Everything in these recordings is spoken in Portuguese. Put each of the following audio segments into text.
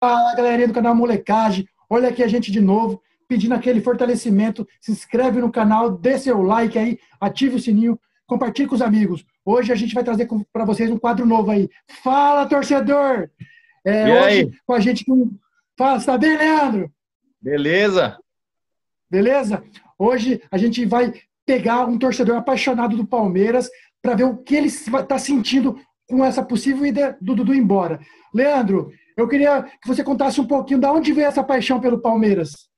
Fala, galerinha do canal Molecagem. Olha aqui a gente de novo, pedindo aquele fortalecimento. Se inscreve no canal, dê seu like aí, ative o sininho, compartilhe com os amigos. Hoje a gente vai trazer para vocês um quadro novo aí. Fala, torcedor! É, e hoje aí? com a gente com. Fala, tá bem, Leandro? Beleza? Beleza? Hoje a gente vai pegar um torcedor apaixonado do Palmeiras para ver o que ele está sentindo com essa possível ida do Dudu embora. Leandro, eu queria que você contasse um pouquinho de onde veio essa paixão pelo Palmeiras.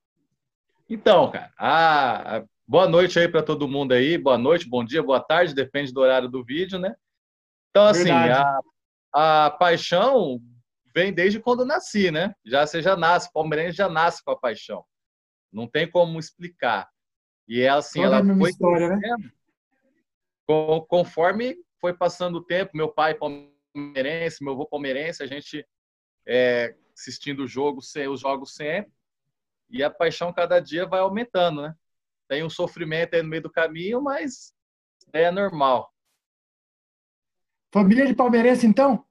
Então, cara, ah, boa noite aí para todo mundo aí. Boa noite, bom dia, boa tarde, depende do horário do vídeo, né? Então, assim, a, a, paixão vem desde quando nasci, né? Já você já nasce, palmeirense já nasce com a paixão. Não tem como explicar. E é assim, Toda ela foi história, né? conforme foi passando o tempo, meu pai palmeirense, meu avô palmeirense, a gente é, assistindo o jogo, os jogos sempre, e a paixão cada dia vai aumentando, né? Tem um sofrimento aí no meio do caminho, mas é normal. Família de palmeirense, então?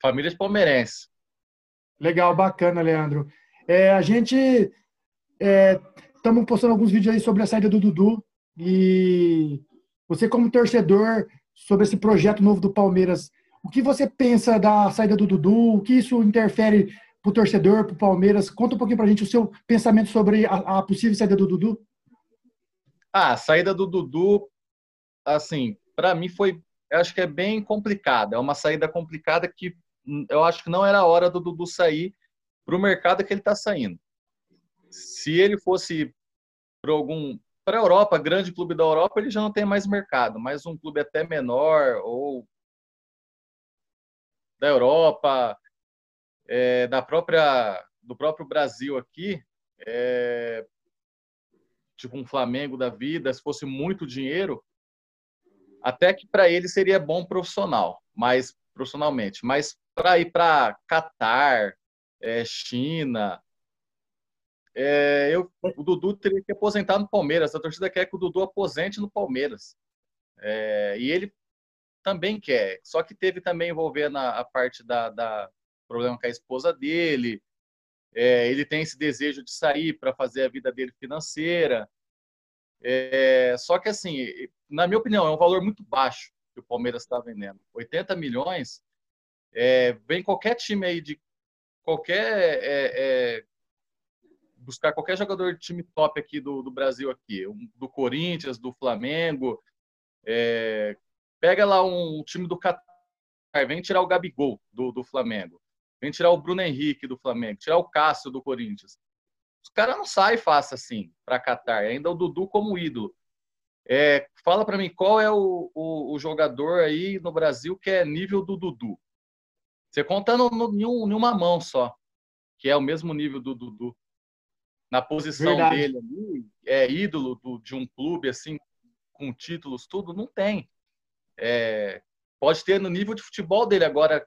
Família de palmeirense. Legal, bacana, Leandro. É, a gente estamos é, postando alguns vídeos aí sobre a saída do Dudu e você como torcedor sobre esse projeto novo do Palmeiras, o que você pensa da saída do Dudu? O que isso interfere para o torcedor, para o Palmeiras? Conta um pouquinho para a gente o seu pensamento sobre a, a, possível saída do Dudu. Ah, a saída do Dudu, assim, para mim foi, acho que é bem complicada. É uma saída complicada que eu acho que não era a hora do Dudu sair para o mercado que ele está saindo. Se ele fosse para algum para a Europa, grande clube da Europa, ele já não tem mais mercado, mas um clube até menor ou da Europa, é, da própria do próprio Brasil aqui, é, tipo um Flamengo da vida, se fosse muito dinheiro, até que para ele seria bom profissional, mas profissionalmente, mas para ir para Catar, é, China, é, eu, o Dudu teria que aposentar no Palmeiras. A torcida quer que o Dudu aposente no Palmeiras. É, e ele também quer. Só que teve também envolvendo a, a parte da, da, problema com a esposa dele. É, ele tem esse desejo de sair para fazer a vida dele financeira. É, só que, assim, na minha opinião, é um valor muito baixo que o Palmeiras está vendendo. 80 milhões é, vem qualquer time aí de qualquer é, é, buscar qualquer jogador de time top aqui do, do Brasil aqui, do Corinthians, do Flamengo, é, pega lá um time do Qatar, vem tirar o Gabigol do, do Flamengo, vem tirar o Bruno Henrique do Flamengo, tirar o Cássio do Corinthians. Os caras não saem fácil assim para Qatar, ainda o Dudu como ídolo. É, fala para mim qual é o, o, o, jogador aí no Brasil que é nível do Dudu. Você conta no, no, em uma mão só, que é o mesmo nível do Dudu. Na posição Verdade. dele ali, é ídolo do, de um clube assim, com títulos, tudo, não tem. É, pode ter no nível de futebol dele, agora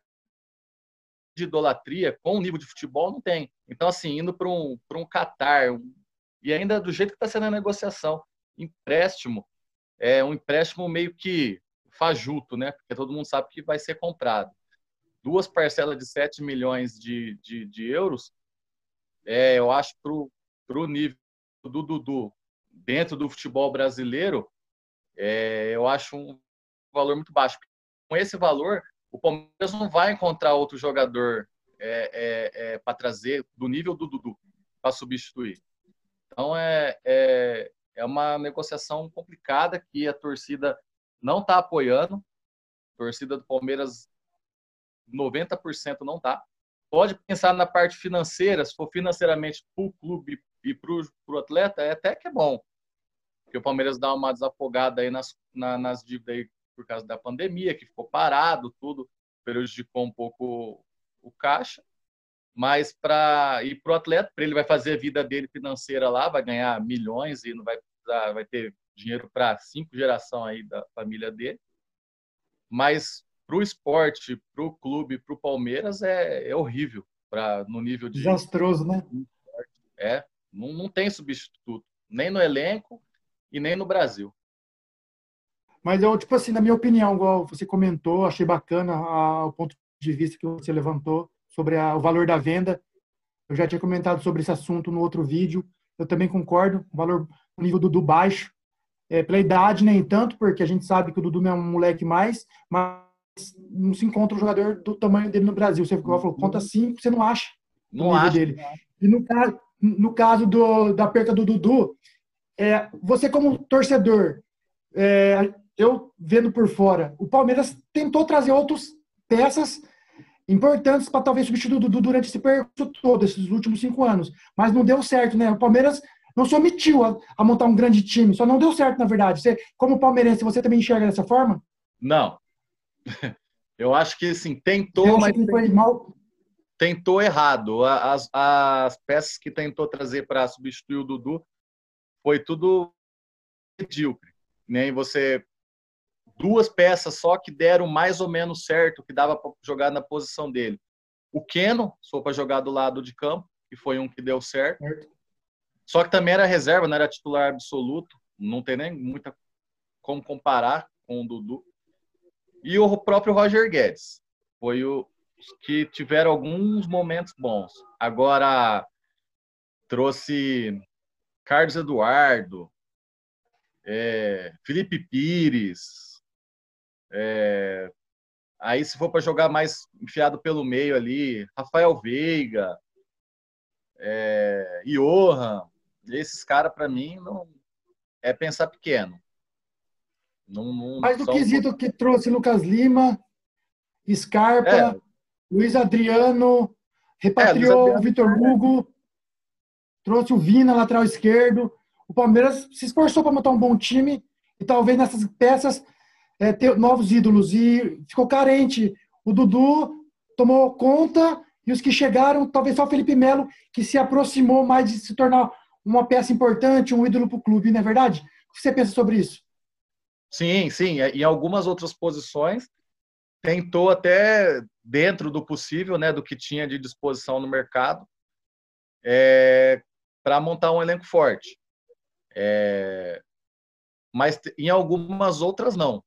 de idolatria com o nível de futebol não tem. Então, assim, indo para um, um Qatar, um, e ainda do jeito que está sendo a negociação, empréstimo, é um empréstimo meio que fajuto, né? Porque todo mundo sabe que vai ser comprado duas parcelas de 7 milhões de, de, de euros, é, eu acho para o nível do Dudu dentro do futebol brasileiro, é, eu acho um valor muito baixo. Com esse valor, o Palmeiras não vai encontrar outro jogador é, é, é para trazer do nível do Dudu para substituir. Então é, é, é uma negociação complicada que a torcida não está apoiando. A torcida do Palmeiras 90% não dá. Pode pensar na parte financeira, se for financeiramente para o clube e para o atleta, é até que é bom. Porque o Palmeiras dá uma desafogada aí nas, na, nas dívidas aí por causa da pandemia, que ficou parado, tudo, prejudicou um pouco o caixa. Mas para ir para o atleta, para ele vai fazer a vida dele financeira lá, vai ganhar milhões e não vai precisar, vai ter dinheiro para cinco gerações aí da família dele. Mas para o esporte, para o clube, para o Palmeiras é, é horrível pra, no nível de. Desastroso, né? É, não, não tem substituto, nem no elenco e nem no Brasil. Mas eu, tipo assim, na minha opinião, igual você comentou, achei bacana a, o ponto de vista que você levantou sobre a, o valor da venda. Eu já tinha comentado sobre esse assunto no outro vídeo. Eu também concordo. O valor, o nível do Dudu baixo. É, pela idade, nem tanto, porque a gente sabe que o Dudu não é um moleque mais, mas não se encontra um jogador do tamanho dele no Brasil. Você falou, conta cinco, você não acha não acha. dele. E no caso, no caso do, da perca do Dudu, é, você como torcedor, é, eu vendo por fora, o Palmeiras tentou trazer outras peças importantes para talvez substituir o Dudu durante esse percurso todo, esses últimos cinco anos. Mas não deu certo, né? O Palmeiras não se omitiu a, a montar um grande time, só não deu certo, na verdade. Você, como palmeirense, você também enxerga dessa forma? Não. Eu acho que, assim, tentou, mas... Foi mal? Tentou errado. As, as peças que tentou trazer para substituir o Dudu foi tudo medíocre. Nem né? você duas peças só que deram mais ou menos certo, que dava para jogar na posição dele. O Keno, só para jogar do lado de campo, que foi um que deu certo. certo. Só que também era reserva, não era titular absoluto. Não tem nem muita como comparar com o Dudu. E o próprio Roger Guedes. Foi o que tiveram alguns momentos bons. Agora trouxe Carlos Eduardo, é, Felipe Pires, é, aí se for para jogar mais enfiado pelo meio ali, Rafael Veiga, é, Johan, esses caras para mim não é pensar pequeno. Não, não Mas do quesito que trouxe Lucas Lima, Scarpa, é. Luiz Adriano, repatriou é, o Vitor Hugo, trouxe o Vina, lateral esquerdo. O Palmeiras se esforçou para montar um bom time e talvez nessas peças é, ter novos ídolos. E ficou carente. O Dudu tomou conta e os que chegaram, talvez só o Felipe Melo, que se aproximou mais de se tornar uma peça importante, um ídolo para o clube, não é verdade? O que você pensa sobre isso? Sim, sim. Em algumas outras posições, tentou até dentro do possível, né, do que tinha de disposição no mercado, é, para montar um elenco forte. É, mas em algumas outras não.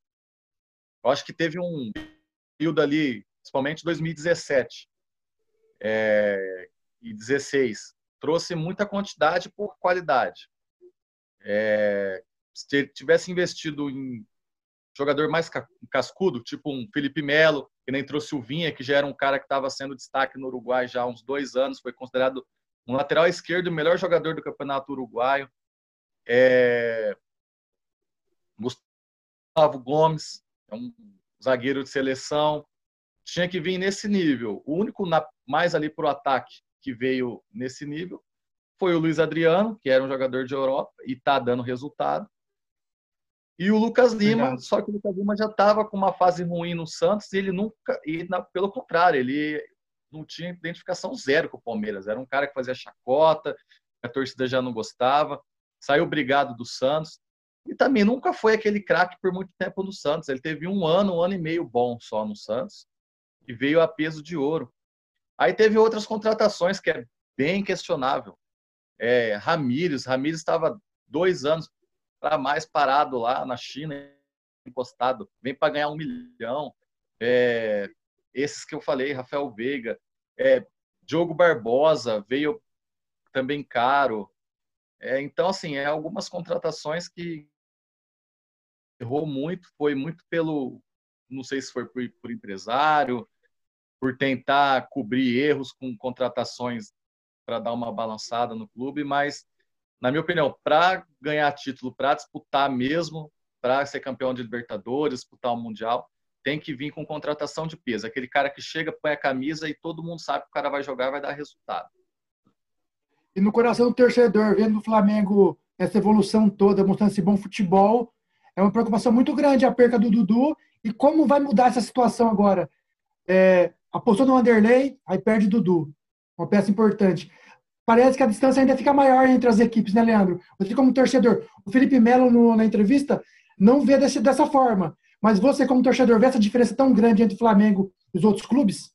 Eu acho que teve um período ali, principalmente 2017 é, e 16, trouxe muita quantidade por qualidade. É, se tivesse investido em jogador mais cascudo, tipo um Felipe Melo, que nem trouxe o Vinha, que já era um cara que estava sendo destaque no Uruguai já há uns dois anos, foi considerado um lateral esquerdo, o melhor jogador do campeonato uruguaio. É... Gustavo Gomes, é um zagueiro de seleção. Tinha que vir nesse nível. O único na... mais ali para o ataque que veio nesse nível foi o Luiz Adriano, que era um jogador de Europa e está dando resultado. E o Lucas Lima, só que o Lucas Lima já estava com uma fase ruim no Santos e ele nunca, e na, pelo contrário, ele não tinha identificação zero com o Palmeiras. Era um cara que fazia chacota, a torcida já não gostava, saiu brigado do Santos e também nunca foi aquele craque por muito tempo no Santos. Ele teve um ano, um ano e meio bom só no Santos e veio a peso de ouro. Aí teve outras contratações que é bem questionável. É, Ramires, Ramires estava dois anos para mais parado lá na China, encostado, vem para ganhar um milhão. É, esses que eu falei, Rafael Veiga, é, Diogo Barbosa veio também caro. É, então, assim, é algumas contratações que errou muito, foi muito pelo, não sei se foi por, por empresário, por tentar cobrir erros com contratações para dar uma balançada no clube, mas na minha opinião, para ganhar título, para disputar mesmo, para ser campeão de Libertadores, disputar o Mundial, tem que vir com contratação de peso. Aquele cara que chega, põe a camisa e todo mundo sabe que o cara vai jogar vai dar resultado. E no coração do torcedor, vendo o Flamengo essa evolução toda, mostrando esse bom futebol, é uma preocupação muito grande a perca do Dudu e como vai mudar essa situação agora. É, apostou no Vanderlei, aí perde Dudu, uma peça importante parece que a distância ainda fica maior entre as equipes, né, Leandro? Você, como torcedor, o Felipe Melo, na entrevista, não vê desse, dessa forma. Mas você, como torcedor, vê essa diferença tão grande entre o Flamengo e os outros clubes?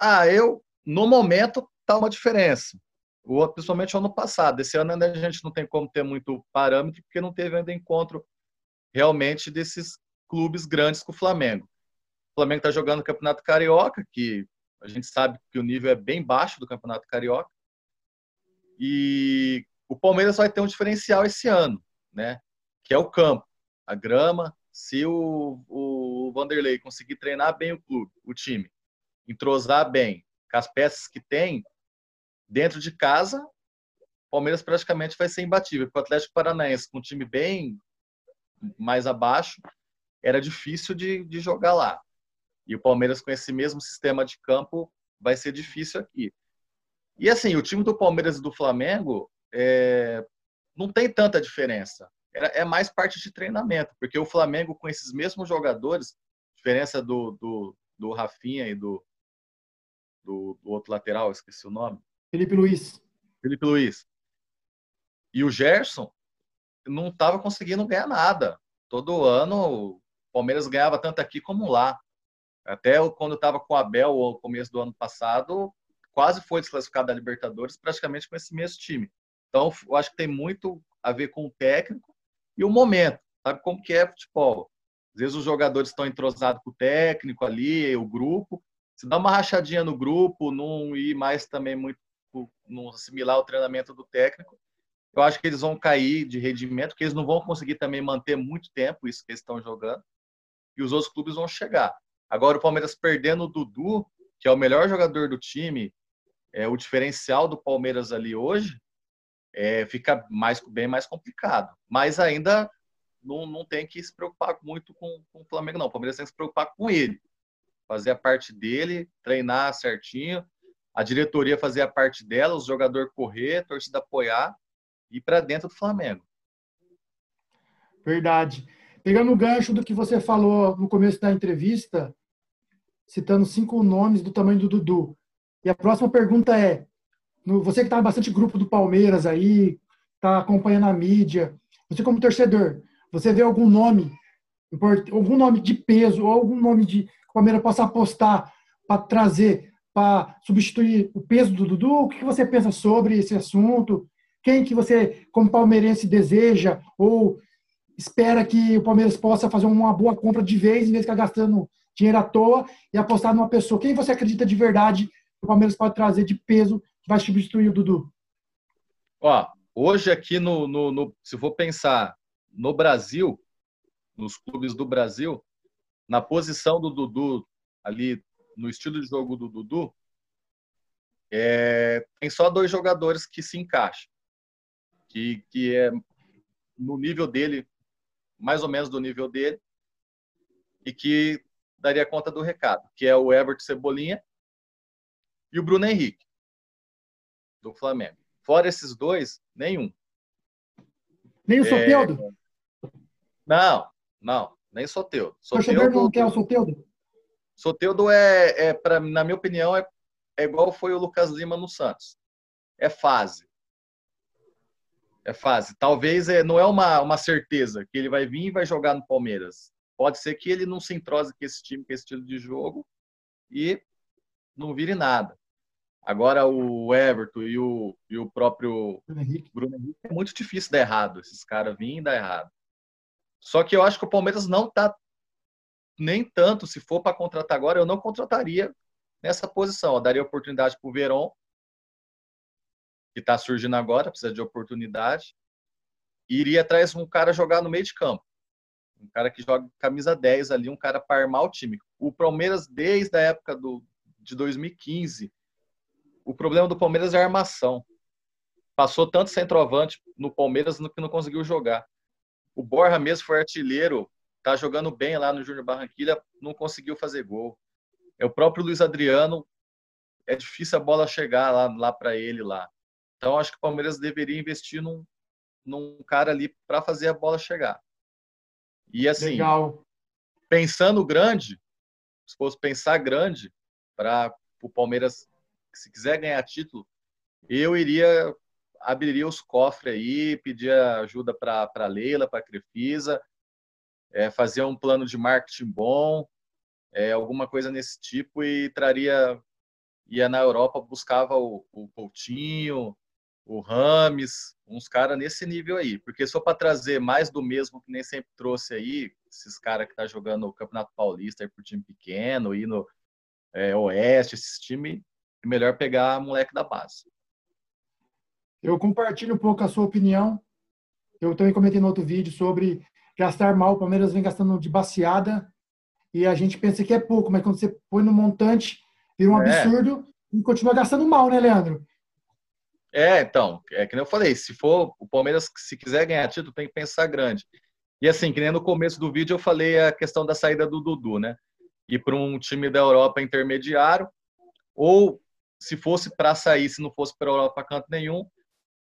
Ah, eu, no momento, tá uma diferença. O, principalmente ano passado. Esse ano ainda a gente não tem como ter muito parâmetro, porque não teve ainda encontro realmente desses clubes grandes com o Flamengo. O Flamengo está jogando o Campeonato Carioca, que A gente sabe que o nível é bem baixo do Campeonato Carioca. E o Palmeiras vai ter um diferencial esse ano, né? Que é o campo, a grama. Se o, o Vanderlei conseguir treinar bem o clube, o time, entrosar bem com as peças que tem, dentro de casa, o Palmeiras praticamente vai ser imbatível. Porque o Atlético Paranaense, com um time bem mais abaixo, era difícil de, de jogar lá. E o Palmeiras, com esse mesmo sistema de campo, vai ser difícil aqui. E assim, o time do Palmeiras e do Flamengo é, não tem tanta diferença. É, mais parte de treinamento, porque o Flamengo, com esses mesmos jogadores, diferença do, do, do Rafinha e do, do, do outro lateral, esqueci o nome. Felipe Luiz. Felipe Luiz. E o Gerson não estava conseguindo ganhar nada. Todo ano o Palmeiras ganhava tanto aqui como lá. Até quando estava com o Abel, no começo do ano passado, quase foi desclassificado da Libertadores, praticamente com esse mesmo time. Então, eu acho que tem muito a ver com o técnico e o momento. Sabe como que é futebol? Às vezes os jogadores estão entrosados com o técnico ali, o grupo. Se dá uma rachadinha no grupo, não ir mais também muito, não assimilar o treinamento do técnico, eu acho que eles vão cair de rendimento, que eles não vão conseguir também manter muito tempo isso que eles estão jogando, e os outros clubes vão chegar. Agora, o Palmeiras perdendo o Dudu, que é o melhor jogador do time, é o diferencial do Palmeiras ali hoje, é, fica mais, bem mais complicado. Mas ainda não, não tem que se preocupar muito com, com o Flamengo, não. O Palmeiras tem que se preocupar com ele. Fazer a parte dele, treinar certinho, a diretoria fazer a parte dela, os jogadores correr, torcida apoiar e para dentro do Flamengo. Verdade. Pegando o gancho do que você falou no começo da entrevista, citando cinco nomes do tamanho do Dudu. E a próxima pergunta é: você que está bastante grupo do Palmeiras aí, está acompanhando a mídia, você como torcedor, você vê algum nome, algum nome de peso, ou algum nome de que o Palmeiras possa apostar para trazer, para substituir o peso do Dudu? O que você pensa sobre esse assunto? Quem que você, como palmeirense, deseja ou espera que o Palmeiras possa fazer uma boa compra de vez, em vez de ficar gastando dinheiro à toa e apostar numa pessoa. Quem você acredita de verdade que o Palmeiras pode trazer de peso que vai substituir o Dudu? Ó, hoje aqui no, no, no, se for pensar no Brasil, nos clubes do Brasil, na posição do Dudu ali no estilo de jogo do Dudu, é, tem só dois jogadores que se encaixam, que, que é no nível dele, mais ou menos do nível dele, e que daria conta do recado, que é o Everton Cebolinha e o Bruno Henrique, do Flamengo. Fora esses dois, nenhum. Nem o Soteudo? É... Não, não, nem Soteudo. Soteudo não quer o Soteudo? Soteudo é, é pra, na minha opinião, é, é igual foi o Lucas Lima no Santos. É fase. É fase. Talvez é, não é uma, uma certeza que ele vai vir e vai jogar no Palmeiras. Pode ser que ele não se entrose com esse time, com esse estilo de jogo e não vire nada. Agora o Everton e o, e o próprio Bruno Henrique. Bruno Henrique é muito difícil dar errado. Esses caras virem e dar errado. Só que eu acho que o Palmeiras não tá nem tanto, se for para contratar agora, eu não contrataria nessa posição. Eu daria oportunidade para o Verón, que está surgindo agora, precisa de oportunidade. E iria atrás de um cara jogar no meio de campo um cara que joga camisa 10 ali, um cara para armar o time. O Palmeiras, desde a época do, de 2015, o problema do Palmeiras é a armação. Passou tanto centroavante no Palmeiras que não conseguiu jogar. O Borja mesmo foi artilheiro, tá jogando bem lá no Júnior Barranquilha, não conseguiu fazer gol. É o próprio Luiz Adriano, é difícil a bola chegar lá, lá para ele lá. Então acho que o Palmeiras deveria investir num, num cara ali para fazer a bola chegar. E assim, Legal. pensando grande, se fosse pensar grande para o Palmeiras, se quiser ganhar título, eu iria abriria os cofres aí, pedir ajuda para a Leila, para a Crefisa, é, fazer um plano de marketing bom, é, alguma coisa nesse tipo e traria ia na Europa buscava o, o Coutinho, o Rames, uns caras nesse nível aí. Porque só para trazer mais do mesmo que nem sempre trouxe aí, esses caras que tá jogando o Campeonato Paulista aí por time pequeno, e no, é, Oeste, esses times, é melhor pegar moleque da base. Eu compartilho um pouco a sua opinião. Eu também comentei no outro vídeo sobre gastar mal. O Palmeiras vem gastando de baseada e a gente pensa que é pouco, mas quando você põe no montante, vira um é. absurdo e continua gastando mal, né, Leandro? É, então, é que nem eu falei, se for o Palmeiras, se quiser ganhar título, tem que pensar grande. E assim, que nem no começo do vídeo eu falei a questão da saída do Dudu, né? Ir para um time da Europa intermediário, ou se fosse para sair, se não fosse para a Europa canto nenhum,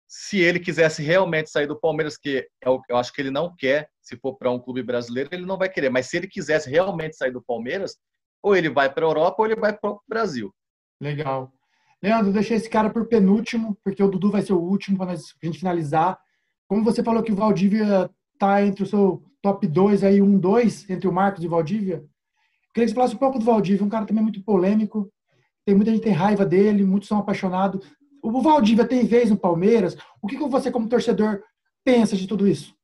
se ele quisesse realmente sair do Palmeiras, que é eu acho que ele não quer, se for para um clube brasileiro, ele não vai querer. Mas se ele quisesse realmente sair do Palmeiras, ou ele vai para a Europa ou ele vai para o Brasil. Legal. Leandro, deixei esse cara por penúltimo, porque o Dudu vai ser o último para a gente finalizar. Como você falou que o Valdívia está entre o seu top 2 aí, 1, 2, entre o Marcos e o Valdívia, queria que você falasse um pouco do Valdívia, um cara também muito polêmico, tem muita gente tem raiva dele, muitos são apaixonados. O Valdívia tem vez no Palmeiras. O que você, como torcedor, pensa de tudo isso?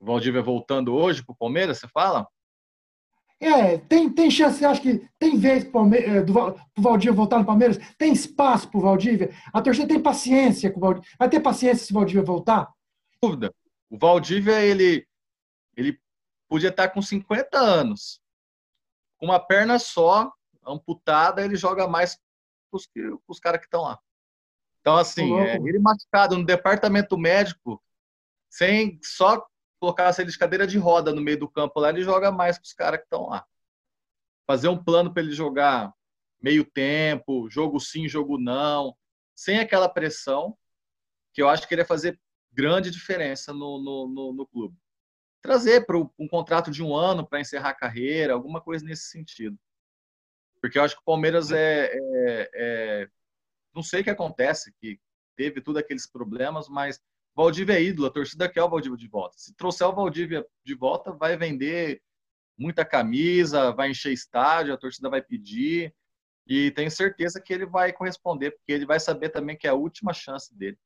O Valdívia voltando hoje para o Palmeiras, você fala? É, tem, tem chance, você acha que tem vez para é, o Valdívia voltar no Palmeiras? Tem espaço para o Valdívia? A torcida tem paciência com o Valdívia? Vai ter paciência se o Valdívia voltar? Dúvida. O Valdívia, ele, ele podia estar com 50 anos. Com uma perna só, amputada, ele joga mais os, os caras que estão lá. Então, assim, é, ele machucado no departamento médico, sem só colocar ele de cadeira de roda no meio do campo lá, ele joga mais que os caras que estão lá. Fazer um plano para ele jogar meio tempo, jogo sim, jogo não, sem aquela pressão, que eu acho que ele ia fazer grande diferença no, no, no, no clube. Trazer para um contrato de um ano para encerrar a carreira, alguma coisa nesse sentido. Porque eu acho que o Palmeiras é, é, é, Não sei o que acontece, que teve todos aqueles problemas, mas Valdívia é ídolo, a torcida quer o Valdívia de volta. Se trouxer o Valdívia de volta, vai vender muita camisa, vai encher estádio, a torcida vai pedir. E tenho certeza que ele vai corresponder, porque ele vai saber também que é a última chance dele.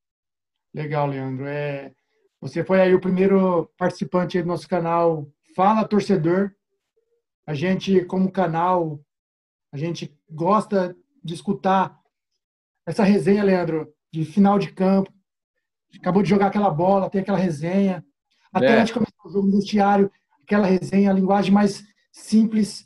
Legal, Leandro. É, você foi aí o primeiro participante do nosso canal Fala Torcedor. A gente, como canal, a gente gosta de escutar essa resenha, Leandro, de final de campo. Acabou de jogar aquela bola, tem aquela resenha. Até é. antes de começar o jogo no vestiário, aquela resenha, a linguagem mais simples.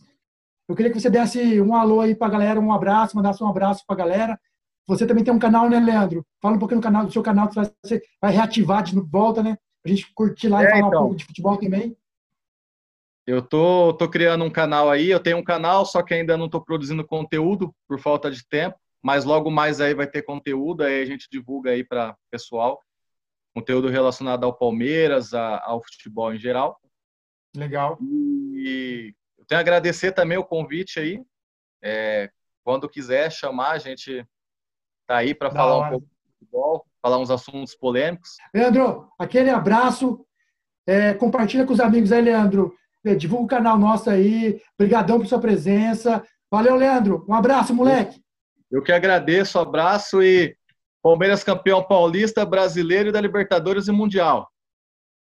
Eu queria que você desse um alô aí para a galera, um abraço, mandasse um abraço para a galera. Você também tem um canal, né, Leandro? Fala um pouquinho do canal, do seu canal, que você vai reativar de volta, né? A gente curtir lá é, e falar então. um pouco de futebol também. Eu tô, tô criando um canal aí, eu tenho um canal, só que ainda não estou produzindo conteúdo por falta de tempo, mas logo mais aí vai ter conteúdo, aí a gente divulga aí para pessoal, conteúdo relacionado ao Palmeiras, a, ao futebol em geral. Legal. E eu tenho a agradecer também o convite aí. É, quando quiser chamar, a gente tá aí para falar hora. um pouco de futebol, falar uns assuntos polêmicos. Leandro, aquele abraço. É, compartilha com os amigos aí, Leandro divulga o canal nosso aí. Obrigadão por sua presença. Valeu, Leandro. Um abraço, moleque. Eu que agradeço, abraço e Palmeiras campeão paulista, brasileiro e da Libertadores e Mundial.